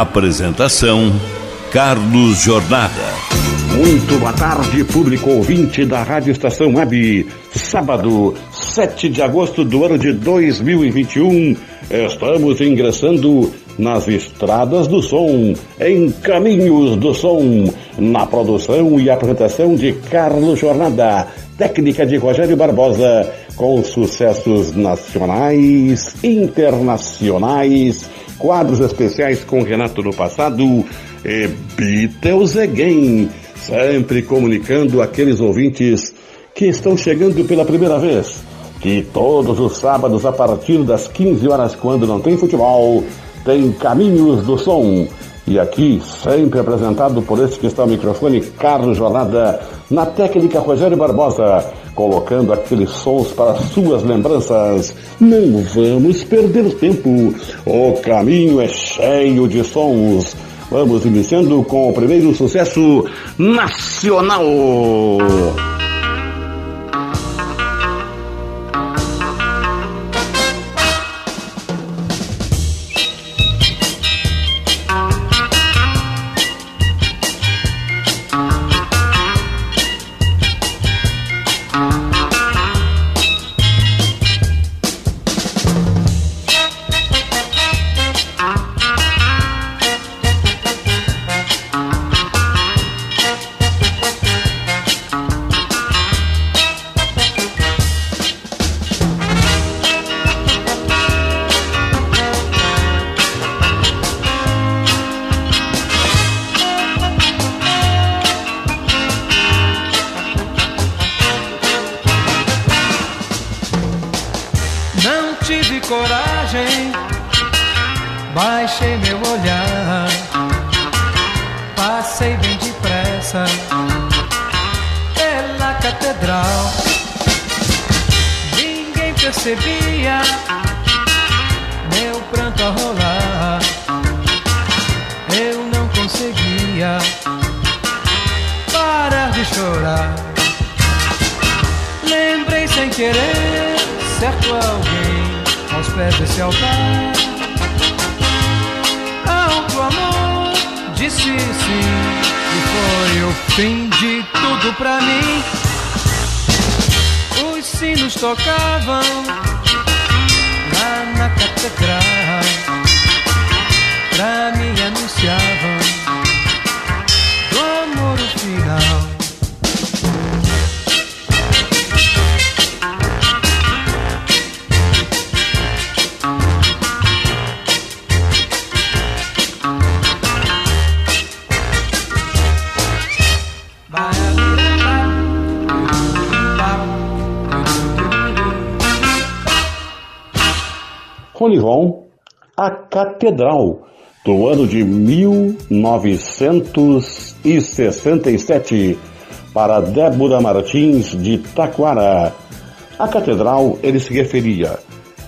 Apresentação: Carlos Jornada. Muito boa tarde, público ouvinte da Rádio Estação Web. Sábado, 7 de agosto do ano de 2021, estamos ingressando nas estradas do som, em Caminhos do Som, na produção e apresentação de Carlos Jornada, técnica de Rogério Barbosa, com sucessos nacionais, internacionais quadros especiais com Renato no passado e Beatles Again, sempre comunicando aqueles ouvintes que estão chegando pela primeira vez, que todos os sábados a partir das 15 horas, quando não tem futebol, tem Caminhos do Som. E aqui, sempre apresentado por esse que está ao microfone, Carlos Jornada, na técnica Rogério Barbosa, colocando aqueles sons para suas lembranças. Não vamos perder tempo. O caminho é cheio de sons. Vamos iniciando com o primeiro sucesso nacional. Ronivon, a Catedral, do ano de 1967, para Débora Martins de Taquara. A catedral, ele se referia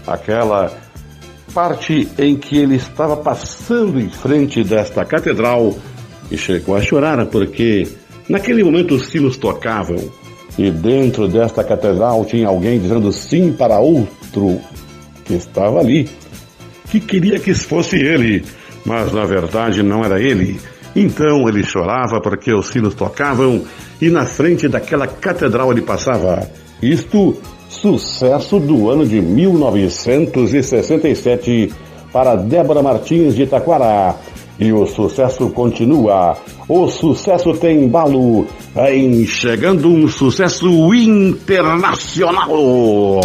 àquela parte em que ele estava passando em frente desta catedral e chegou a chorar porque naquele momento os sinos tocavam e dentro desta catedral tinha alguém dizendo sim para outro que estava ali, que queria que fosse ele, mas na verdade não era ele. Então ele chorava porque os sinos tocavam e na frente daquela catedral ele passava. Isto, sucesso do ano de 1967 para Débora Martins de Itaquara. E o sucesso continua. O sucesso tem embalo em chegando um sucesso internacional.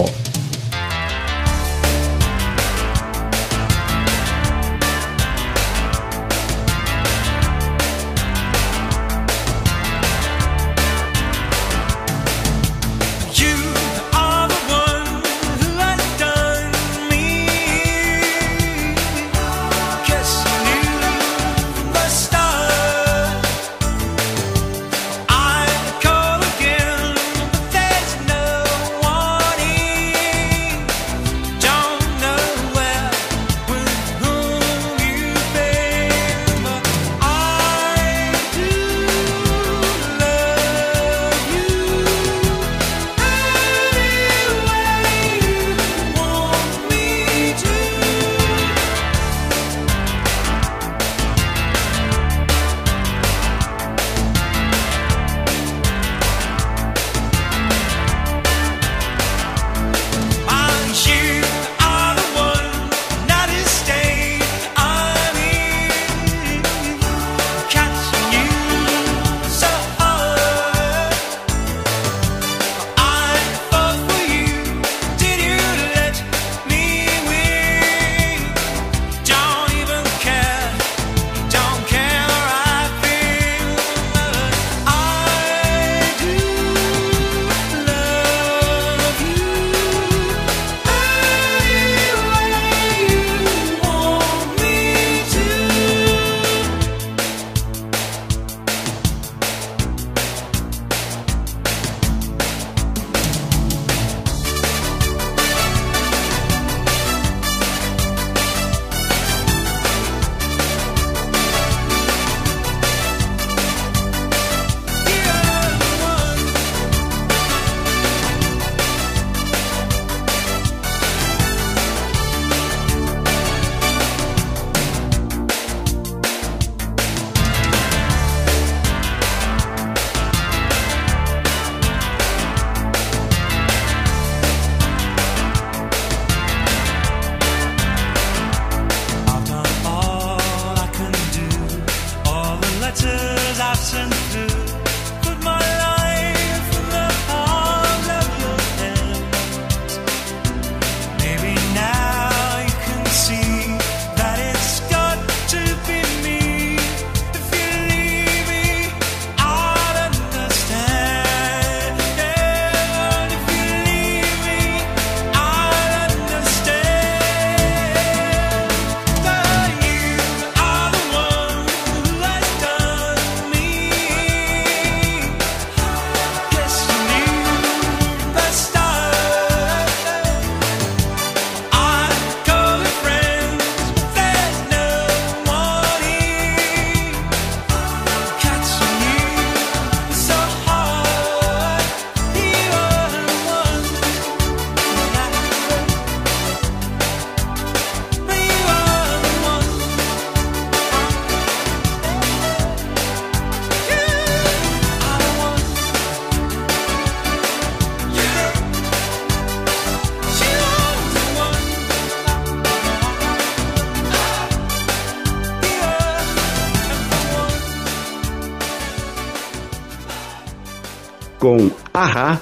Com Aha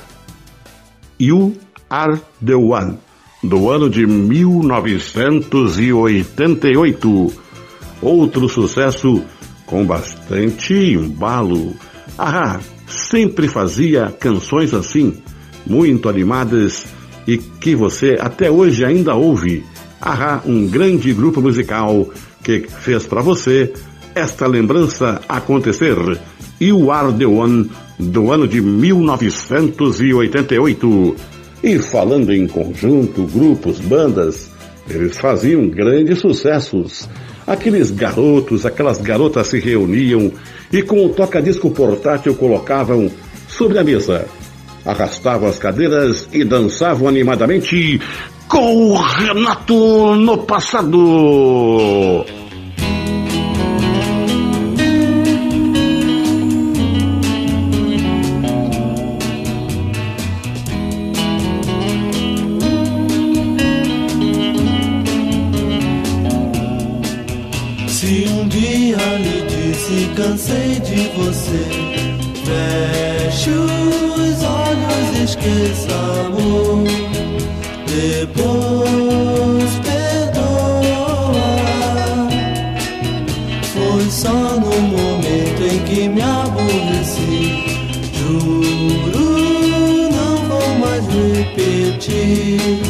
You Are The One, do ano de 1988. Outro sucesso com bastante embalo. Aha sempre fazia canções assim, muito animadas e que você até hoje ainda ouve. Aha, um grande grupo musical que fez para você esta lembrança acontecer. You Are The One, do ano de 1988. E falando em conjunto, grupos, bandas, eles faziam grandes sucessos. Aqueles garotos, aquelas garotas se reuniam e com o toca-disco portátil colocavam sobre a mesa. Arrastavam as cadeiras e dançavam animadamente com o Renato no passado. Cansei de você. Feche os olhos, esqueça amor. Depois perdoa. Foi só no momento em que me aborreci. Juro, não vou mais repetir.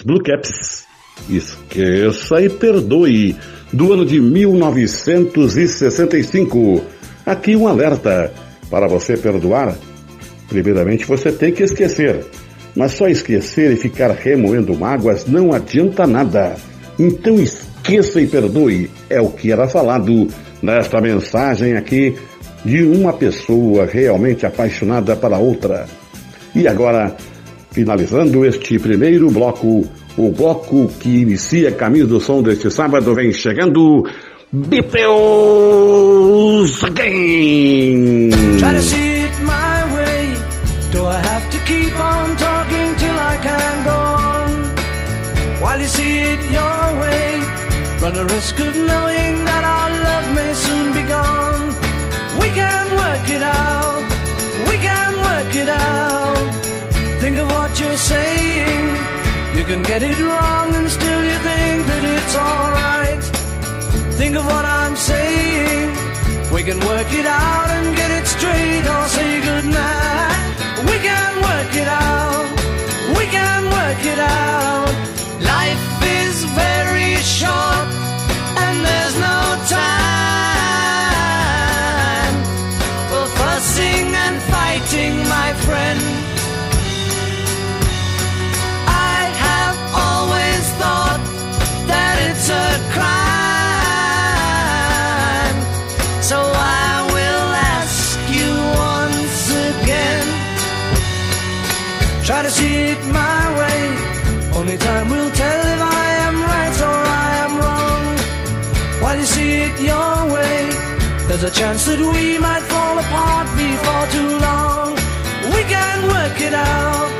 Seus Blue Caps. Esqueça e perdoe, do ano de 1965. Aqui um alerta. Para você perdoar, primeiramente você tem que esquecer. Mas só esquecer e ficar remoendo mágoas não adianta nada. Então esqueça e perdoe. É o que era falado nesta mensagem aqui de uma pessoa realmente apaixonada para outra. E agora Finalizando este primeiro bloco, o bloco que inicia caminho do som deste sábado vem chegando Beatles Again. Try to see it my way. Do I have to keep on talking till I can go on? While you see it your way, run the risk of knowing that our love may soon be gone. We can work it out. We can work it out. What you're saying. You can get it wrong and still you think that it's alright. Think of what I'm saying. We can work it out and get it straight or say goodnight. We can work it out. We can work it out. Life is very short and there's no time for fussing and fighting, my friend. There's a chance that we might fall apart before too long. We can work it out.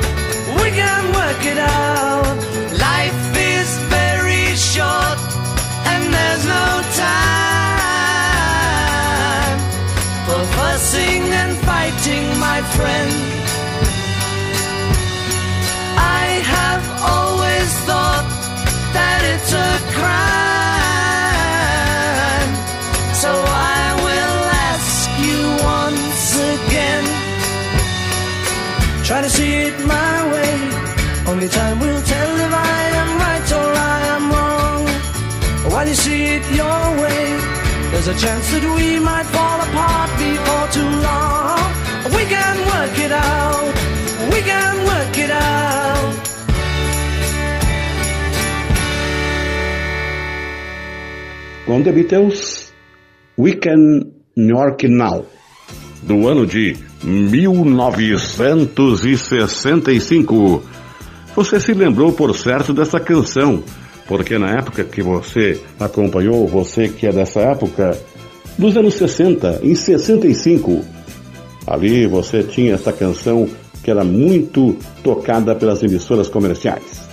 We can work it out. Life is very short, and there's no time for fussing and fighting, my friend. I have always thought that it's a crime. Try to see it my way. Only time will tell if I am right or I am wrong. While you see it your way, there's a chance that we might fall apart before too long. We can work it out. We can work it out. Com The Beatles, We Can York Now, do ano de 1965. Você se lembrou, por certo, dessa canção, porque na época que você acompanhou, você que é dessa época, dos anos 60, em 65, ali você tinha essa canção que era muito tocada pelas emissoras comerciais.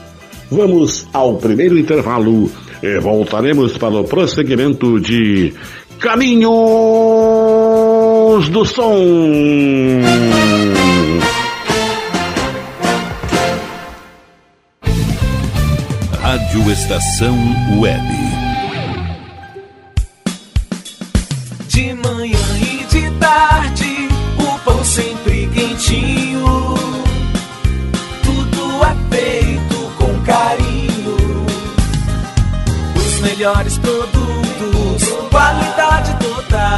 Vamos ao primeiro intervalo e voltaremos para o prosseguimento de Caminhos do Som. Rádio Estação Web. De manhã e de tarde, o pão sempre quentinho. Tudo é feito com carinho. Os melhores produtos, qualidade total,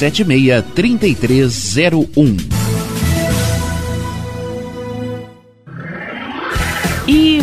99676 3301.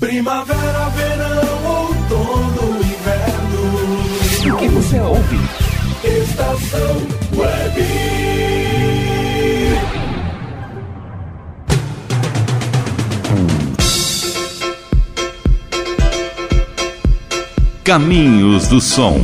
Primavera, verão, outono, inverno. O que você ouve? Estação Web. Caminhos do Som.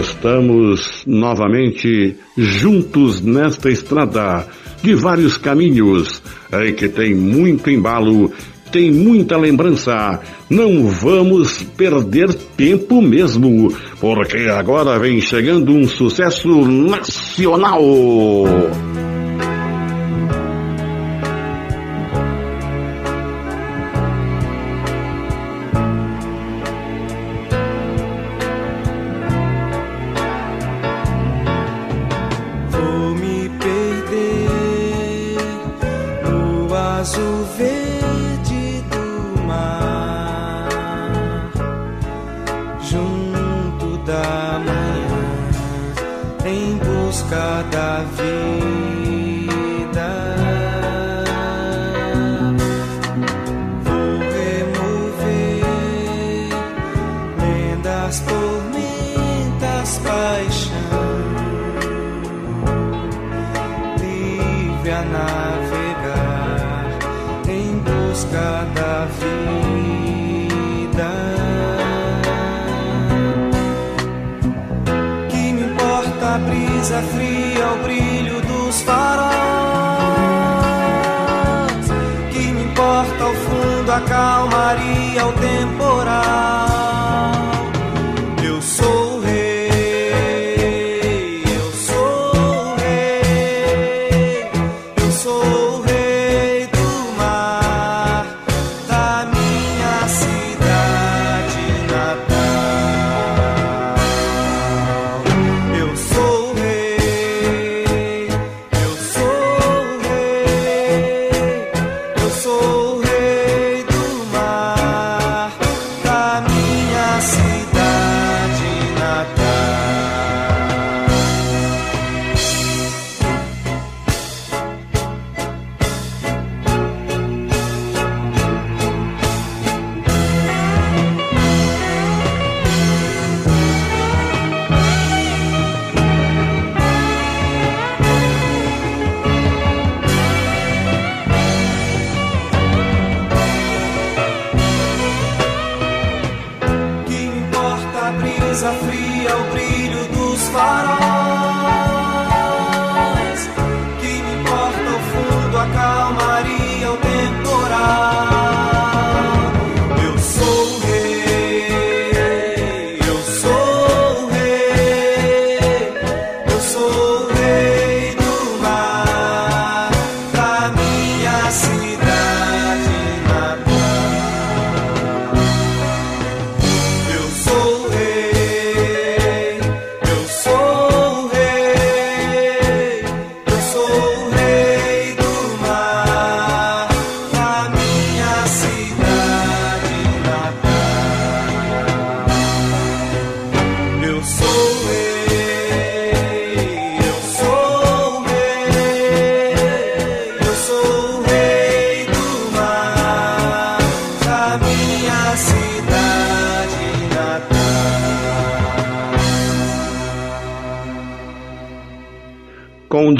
Estamos novamente juntos nesta estrada de vários caminhos, em que tem muito embalo, tem muita lembrança. Não vamos perder tempo mesmo, porque agora vem chegando um sucesso nacional.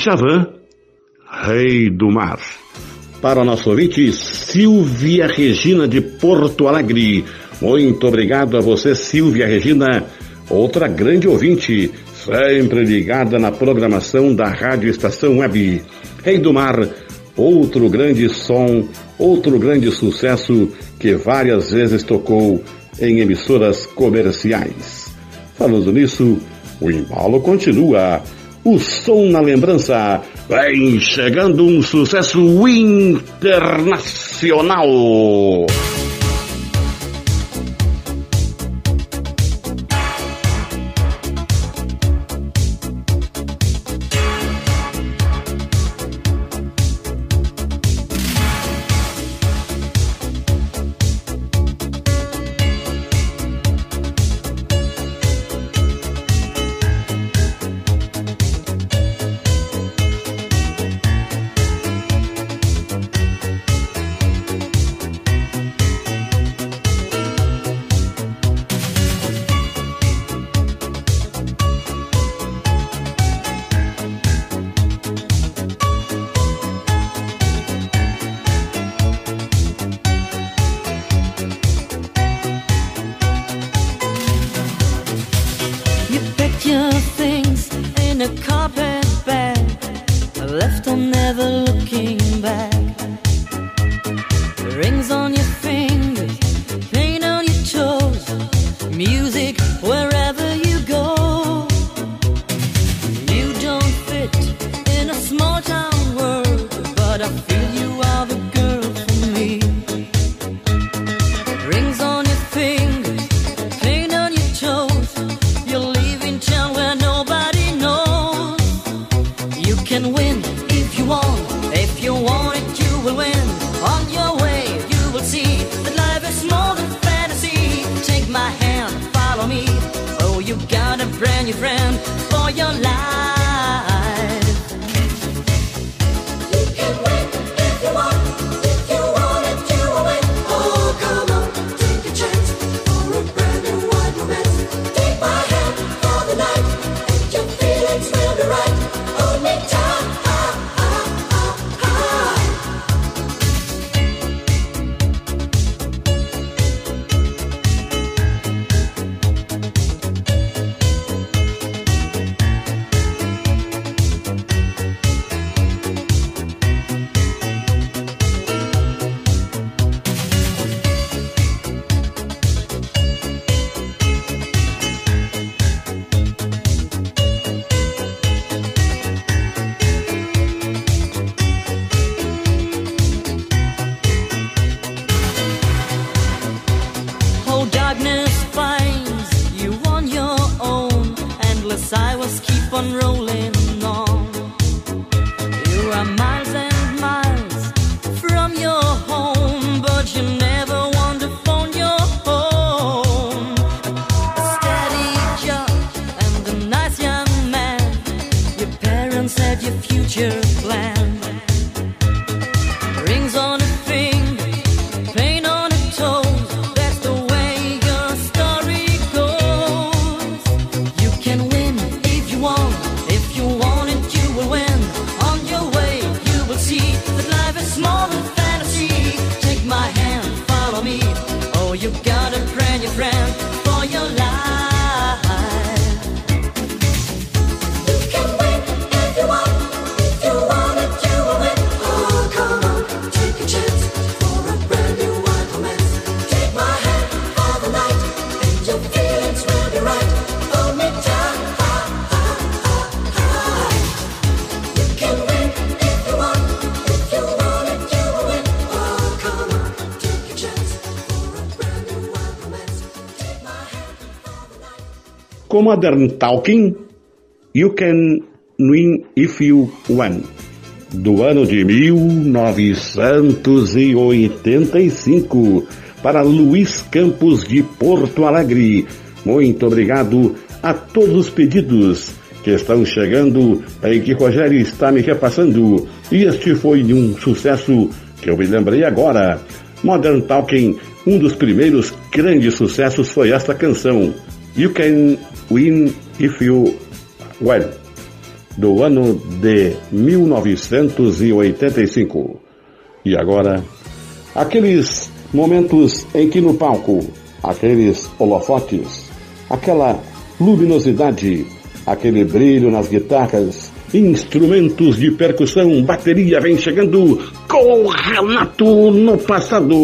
Djavan, Rei do Mar. Para o nosso ouvinte, Silvia Regina de Porto Alegre. Muito obrigado a você, Silvia Regina, outra grande ouvinte, sempre ligada na programação da Rádio Estação Web. Rei do Mar, outro grande som, outro grande sucesso que várias vezes tocou em emissoras comerciais. Falando nisso, o embalo continua. O som na lembrança. Vem chegando um sucesso internacional. Modern Talking, You Can Win If You Want, do ano de 1985, para Luiz Campos de Porto Alegre. Muito obrigado a todos os pedidos que estão chegando em que Rogério está me repassando. E este foi um sucesso que eu me lembrei agora. Modern Talking, um dos primeiros grandes sucessos foi esta canção. You Can Win If You Well, do ano de 1985. E agora, aqueles momentos em que no palco, aqueles holofotes, aquela luminosidade, aquele brilho nas guitarras, instrumentos de percussão, bateria vem chegando com Renato no passado.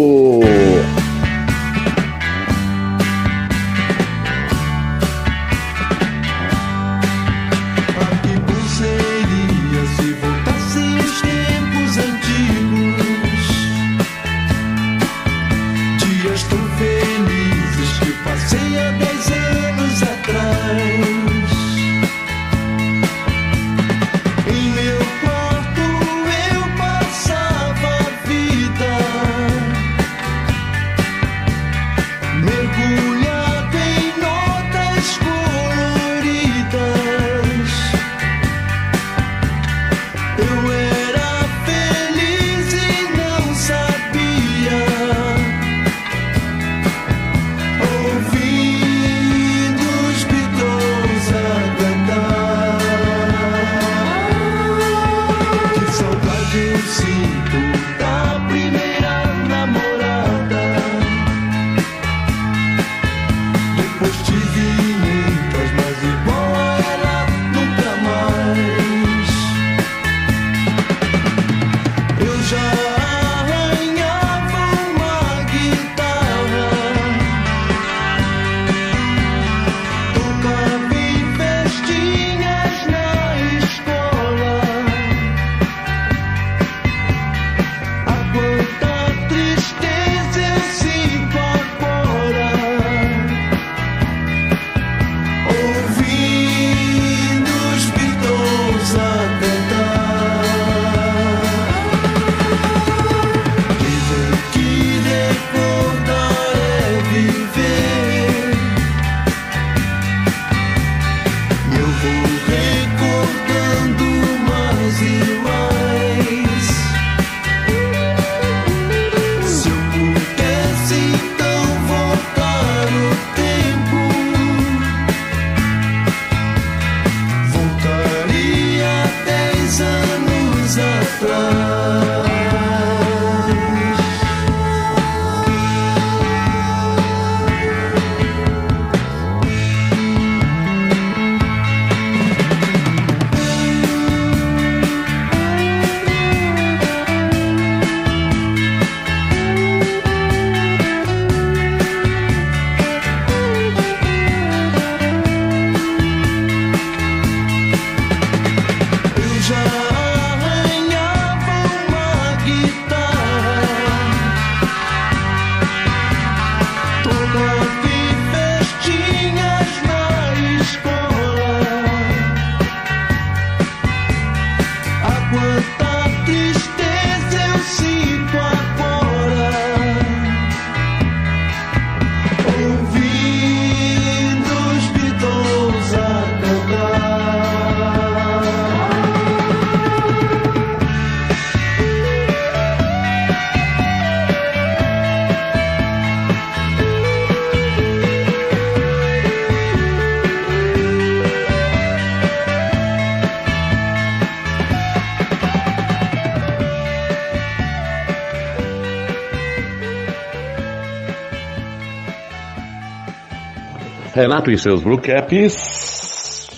Renato e seus Blue Caps,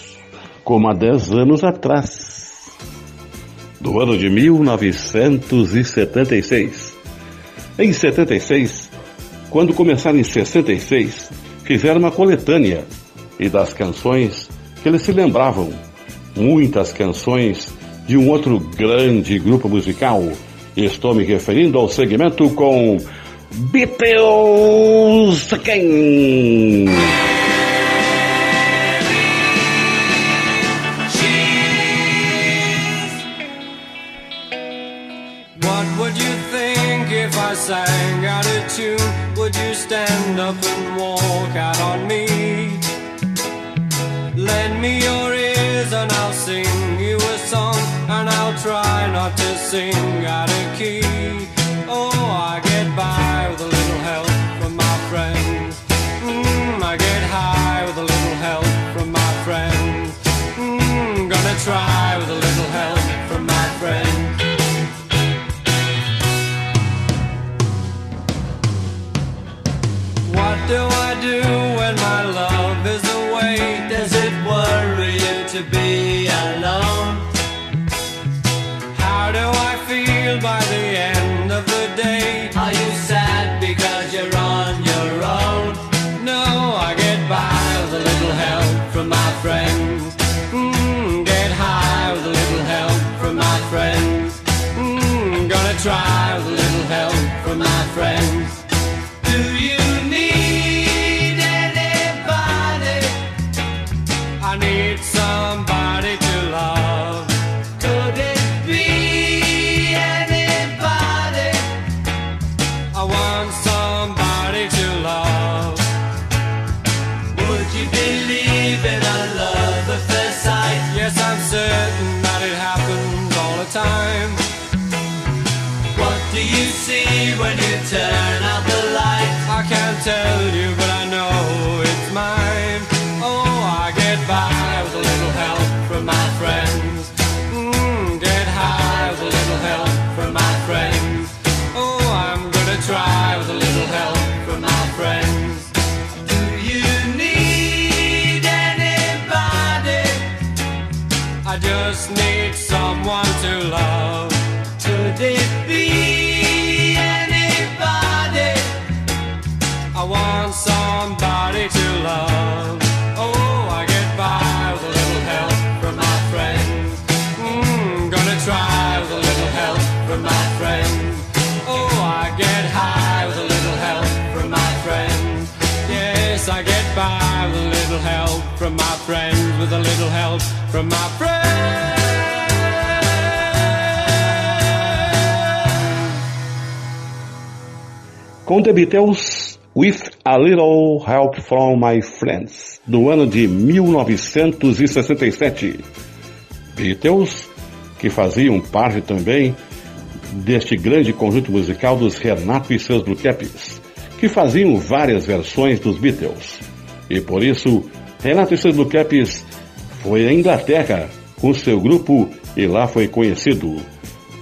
como há 10 anos atrás, do ano de 1976. Em 76, quando começaram em 66, fizeram uma coletânea e das canções que eles se lembravam, muitas canções de um outro grande grupo musical. Estou me referindo ao segmento com Beatles quem? sing out of key. tell you. from my friends. Com The Beatles, With a Little Help from My Friends, do ano de 1967. Beatles, que faziam parte também deste grande conjunto musical dos Renato e seus Bluecaps, que faziam várias versões dos Beatles. E por isso, Renato e seus Bluecaps foi à Inglaterra com seu grupo e lá foi conhecido.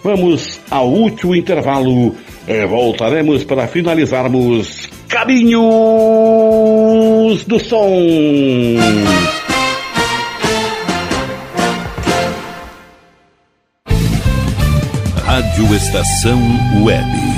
Vamos ao último intervalo e voltaremos para finalizarmos Caminhos do Som. Rádio Estação Web.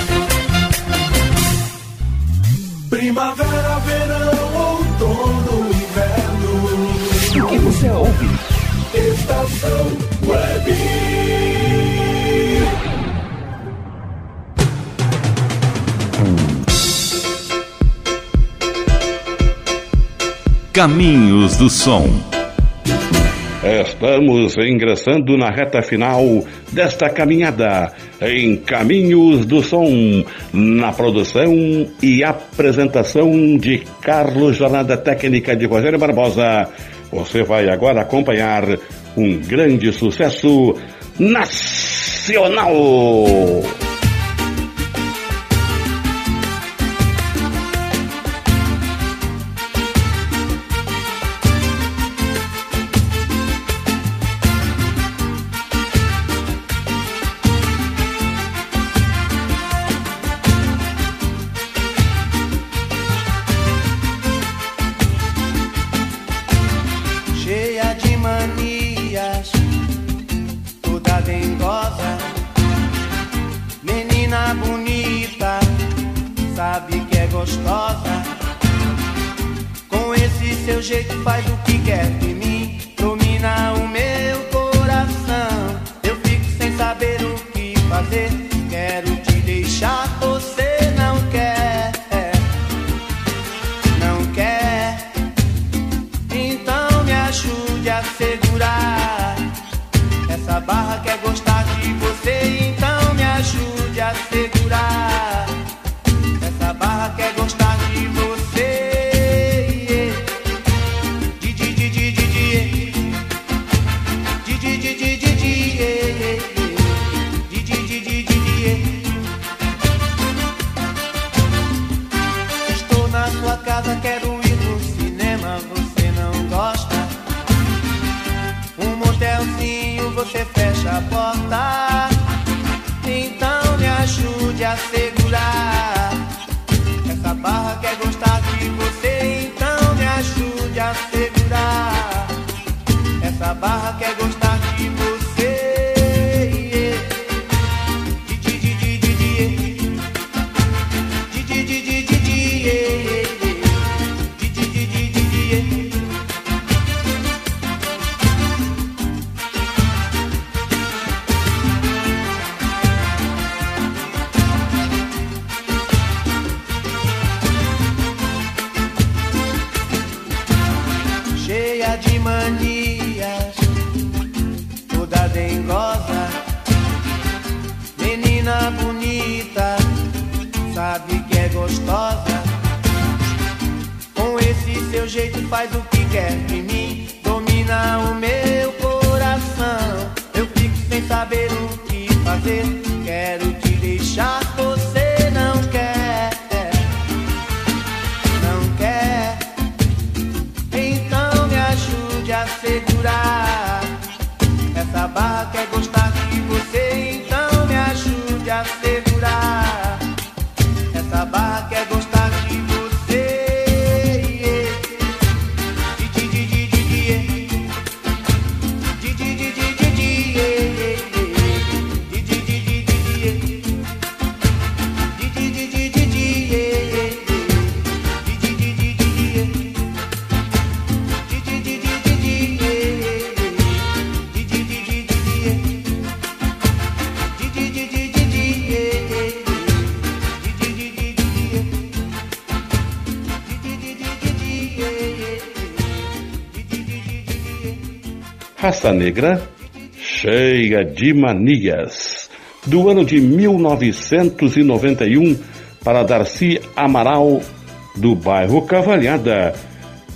Estação Web. Caminhos do Som. Estamos ingressando na reta final desta caminhada em Caminhos do Som, na produção e apresentação de Carlos Jornada Técnica de Rogério Barbosa. Você vai agora acompanhar um grande sucesso nacional. Quero te deixar, você não quer. Não quer, então me ajude a segurar. Essa barra quer gostar Negra, cheia de manias. Do ano de 1991 para Darcy Amaral, do bairro Cavalhada.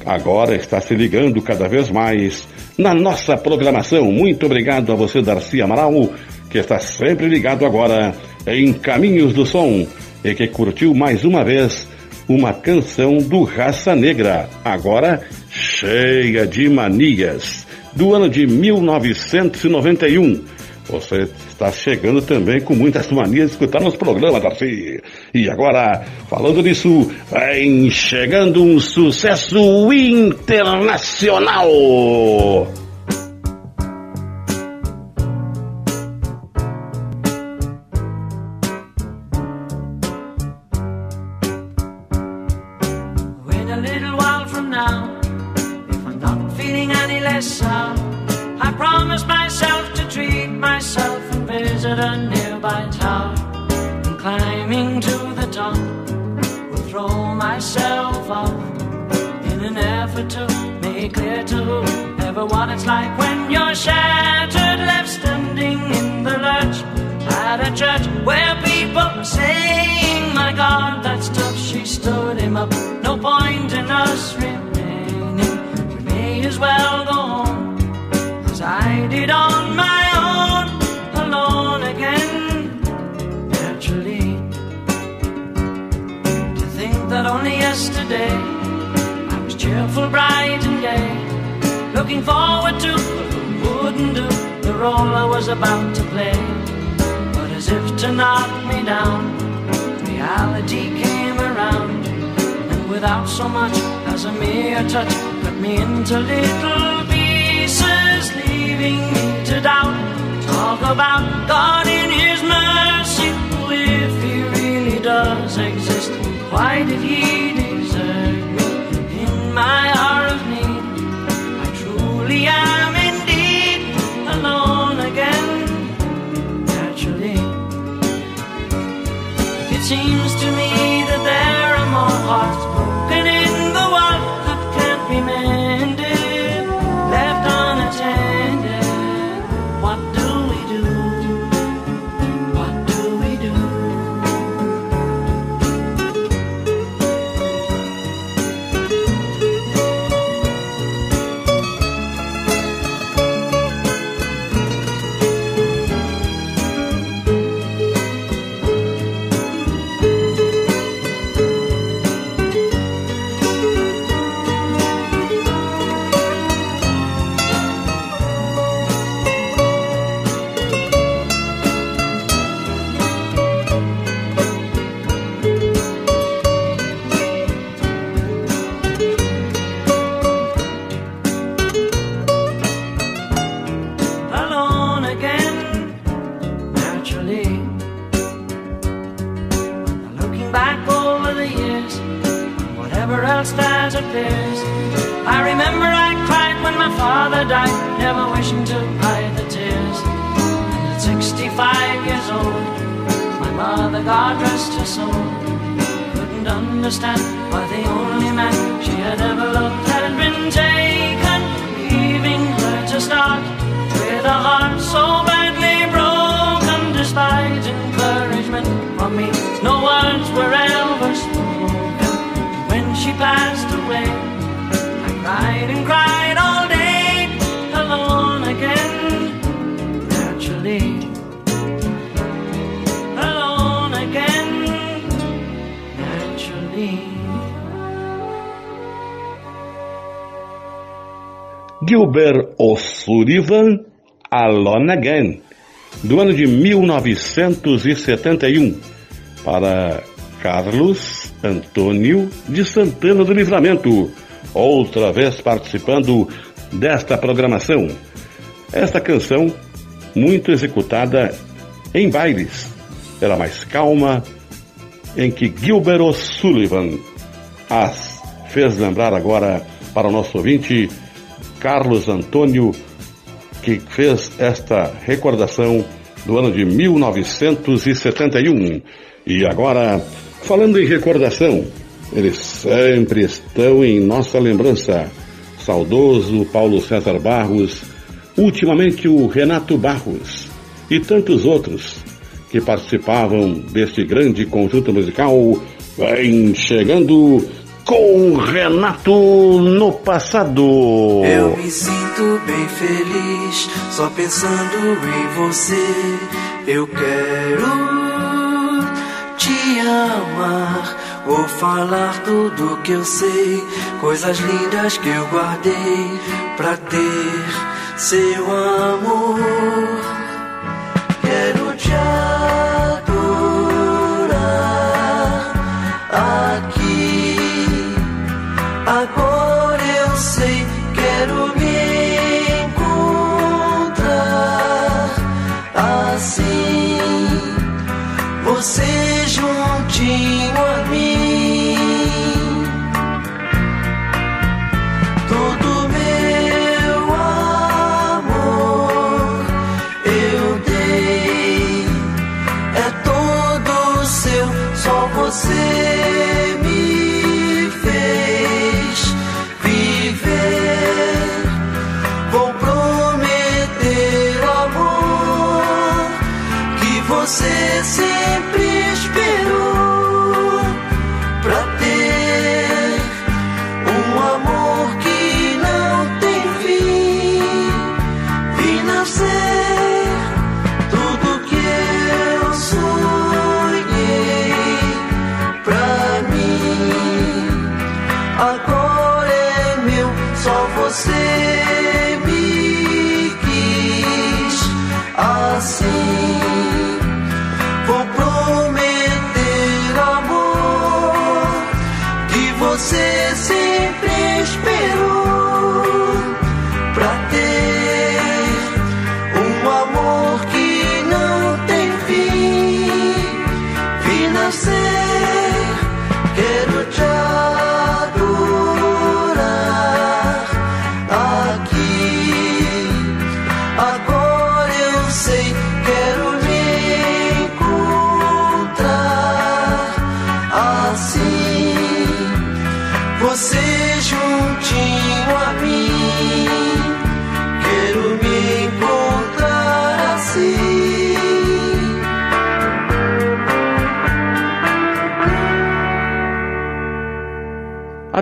Agora está se ligando cada vez mais na nossa programação. Muito obrigado a você, Darcy Amaral, que está sempre ligado agora em Caminhos do Som e que curtiu mais uma vez uma canção do Raça Negra, agora cheia de manias, do ano de 1991. Você está chegando também com muitas manias de escutar nos programas, Darcy. E agora, falando nisso, vem chegando um sucesso internacional. Wait a little while from now, I'm feeling any less sound, I promise myself to treat myself and visit a nearby town. And climbing to the top, will throw myself off in an effort to make clear to whoever what it's like when you're shattered, left standing in the lurch at a church where people are saying, My God, that's tough. She stood him up. No point in us remaining. Well go home as I did on my own, alone again. Naturally, to think that only yesterday I was cheerful, bright, and gay, looking forward to who wouldn't do the role I was about to play. But as if to knock me down, reality came around, and without so much as a mere touch, me into little pieces, leaving me to doubt. Talk about God in His mercy, if He really does exist. Why did he desert me in my hour of need? I truly am O'Sullivan, Alone Again, do ano de 1971, para Carlos Antônio de Santana do Livramento, outra vez participando desta programação. Esta canção, muito executada em bailes, era mais calma, em que Gilbert O'Sullivan as fez lembrar agora para o nosso ouvinte Carlos Antônio, que fez esta recordação do ano de 1971. E agora, falando em recordação, eles sempre estão em nossa lembrança. Saudoso Paulo César Barros, ultimamente o Renato Barros e tantos outros que participavam deste grande conjunto musical, vem chegando com Renato no passado. Eu me sinto bem feliz, só pensando em você. Eu quero te amar. Vou falar tudo que eu sei, coisas lindas que eu guardei pra ter seu amor.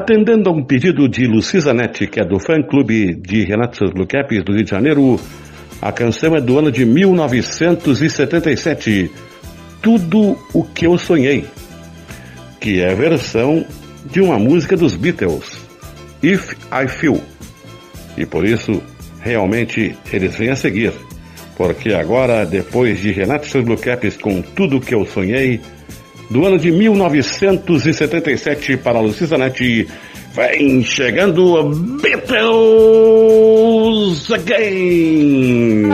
Atendendo a um pedido de Lucisa Netti, que é do fã-clube de Renato Luquepes, do Rio de Janeiro, a canção é do ano de 1977, Tudo o que eu sonhei, que é a versão de uma música dos Beatles, If I Feel. E por isso, realmente, eles vêm a seguir. Porque agora, depois de Renato Luquepes com Tudo o que eu sonhei, do ano de 1977 para a Lucisa Nete. Vem chegando Beatles Again!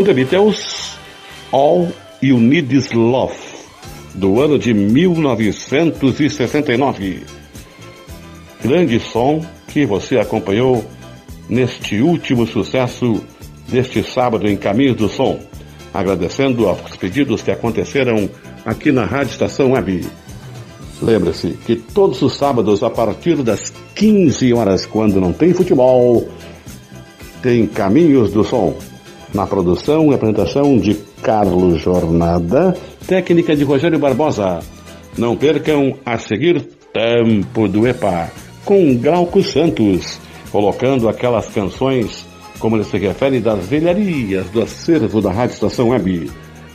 álbum The Beatles, All You Need Is Love, do ano de 1969. Grande som que você acompanhou neste último sucesso deste sábado em Caminhos do Som, agradecendo aos pedidos que aconteceram aqui na Rádio Estação Web. Lembre-se que todos os sábados, a partir das 15 horas, quando não tem futebol, tem Caminhos do Som. Na produção e apresentação de Carlos Jornada, técnica de Rogério Barbosa. Não percam a seguir Tempo do EPA, com Glauco Santos, colocando aquelas canções, como ele se refere, das velharias do acervo da Rádio Estação Web.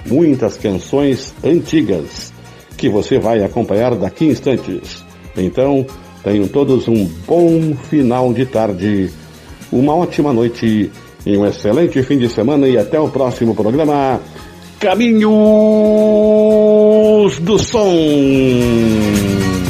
Muitas canções antigas que você vai acompanhar daqui a instantes. Então, tenham todos um bom final de tarde, uma ótima noite e um excelente fim de semana e até o próximo programa Caminhos do Som.